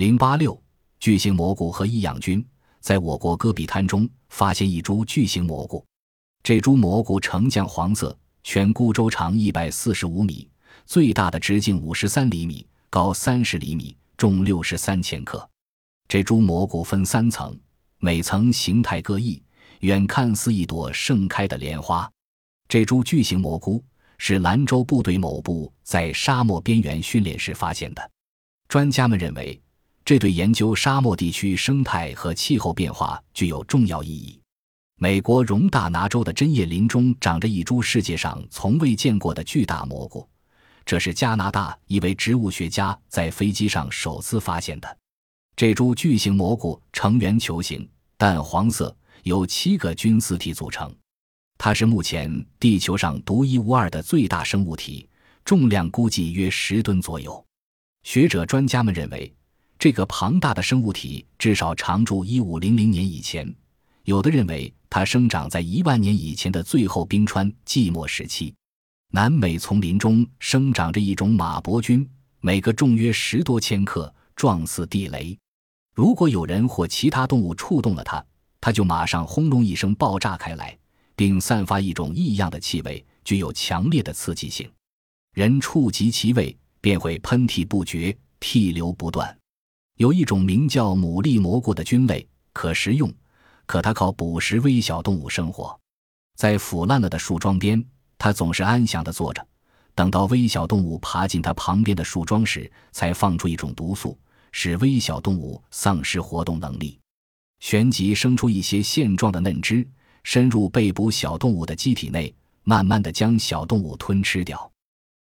零八六巨型蘑菇和异养菌，在我国戈壁滩中发现一株巨型蘑菇，这株蘑菇呈酱黄色，全菇周长一百四十五米，最大的直径五十三厘米，高三十厘米，重六十三千克。这株蘑菇分三层，每层形态各异，远看似一朵盛开的莲花。这株巨型蘑菇是兰州部队某部在沙漠边缘训练时发现的。专家们认为，这对研究沙漠地区生态和气候变化具有重要意义。美国荣大拿州的针叶林中长着一株世界上从未见过的巨大蘑菇，这是加拿大一位植物学家在飞机上首次发现的。这株巨型蘑菇呈圆球形，淡黄色，由七个菌丝体组成。它是目前地球上独一无二的最大生物体，重量估计约十吨左右。学者专家们认为，这个庞大的生物体至少常驻一五零零年以前，有的认为它生长在一万年以前的最后冰川季末时期。南美丛林中生长着一种马勃菌，每个重约十多千克，状似地雷。如果有人或其他动物触动了它，它就马上轰隆一声爆炸开来，并散发一种异样的气味，具有强烈的刺激性。人触及其味，便会喷嚏不绝，涕流不断。有一种名叫牡蛎蘑菇的菌类，可食用，可它靠捕食微小动物生活。在腐烂了的树桩边，它总是安详地坐着，等到微小动物爬进它旁边的树桩时，才放出一种毒素。使微小动物丧失活动能力，旋即生出一些线状的嫩枝，深入被捕小动物的机体内，慢慢的将小动物吞吃掉。